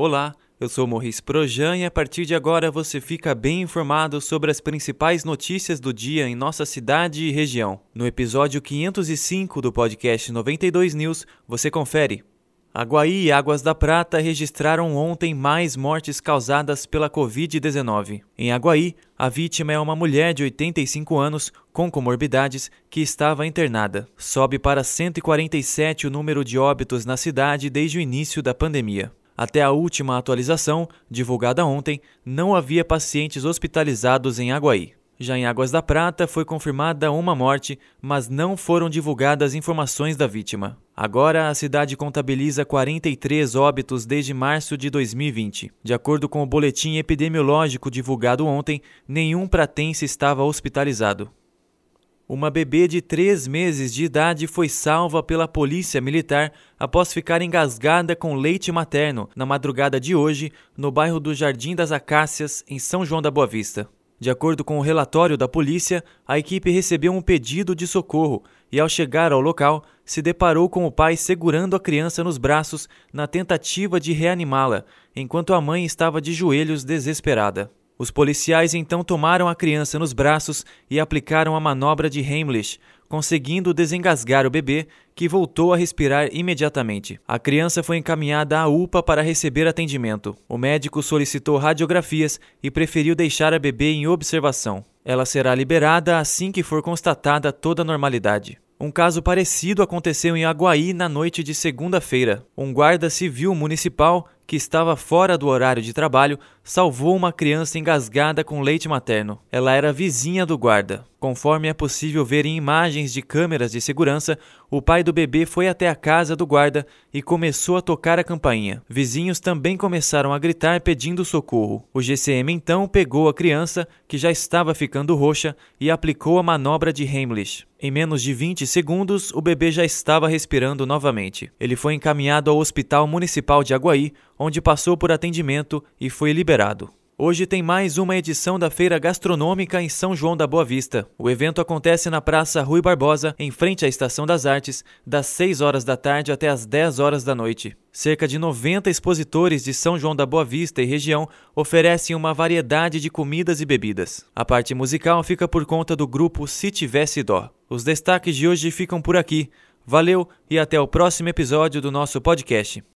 Olá, eu sou Morris Projan e a partir de agora você fica bem informado sobre as principais notícias do dia em nossa cidade e região. No episódio 505 do podcast 92 News, você confere. Aguaí e Águas da Prata registraram ontem mais mortes causadas pela Covid-19. Em Aguaí, a vítima é uma mulher de 85 anos com comorbidades que estava internada. Sobe para 147 o número de óbitos na cidade desde o início da pandemia. Até a última atualização, divulgada ontem, não havia pacientes hospitalizados em Aguaí. Já em Águas da Prata foi confirmada uma morte, mas não foram divulgadas informações da vítima. Agora, a cidade contabiliza 43 óbitos desde março de 2020. De acordo com o boletim epidemiológico divulgado ontem, nenhum pratense estava hospitalizado. Uma bebê de três meses de idade foi salva pela polícia militar após ficar engasgada com leite materno na madrugada de hoje no bairro do Jardim das Acácias, em São João da Boa Vista. De acordo com o relatório da polícia, a equipe recebeu um pedido de socorro e, ao chegar ao local, se deparou com o pai segurando a criança nos braços na tentativa de reanimá-la, enquanto a mãe estava de joelhos desesperada. Os policiais então tomaram a criança nos braços e aplicaram a manobra de Heimlich, conseguindo desengasgar o bebê, que voltou a respirar imediatamente. A criança foi encaminhada à UPA para receber atendimento. O médico solicitou radiografias e preferiu deixar a bebê em observação. Ela será liberada assim que for constatada toda a normalidade. Um caso parecido aconteceu em Aguaí na noite de segunda-feira. Um guarda civil municipal que estava fora do horário de trabalho, salvou uma criança engasgada com leite materno. Ela era vizinha do guarda. Conforme é possível ver em imagens de câmeras de segurança, o pai do bebê foi até a casa do guarda e começou a tocar a campainha. Vizinhos também começaram a gritar pedindo socorro. O GCM então pegou a criança, que já estava ficando roxa, e aplicou a manobra de Heimlich. Em menos de 20 segundos, o bebê já estava respirando novamente. Ele foi encaminhado ao Hospital Municipal de Aguaí, onde passou por atendimento e foi liberado. Hoje tem mais uma edição da Feira Gastronômica em São João da Boa Vista. O evento acontece na Praça Rui Barbosa, em frente à Estação das Artes, das 6 horas da tarde até as 10 horas da noite. Cerca de 90 expositores de São João da Boa Vista e região oferecem uma variedade de comidas e bebidas. A parte musical fica por conta do grupo Se Tivesse Dó. Os destaques de hoje ficam por aqui. Valeu e até o próximo episódio do nosso podcast.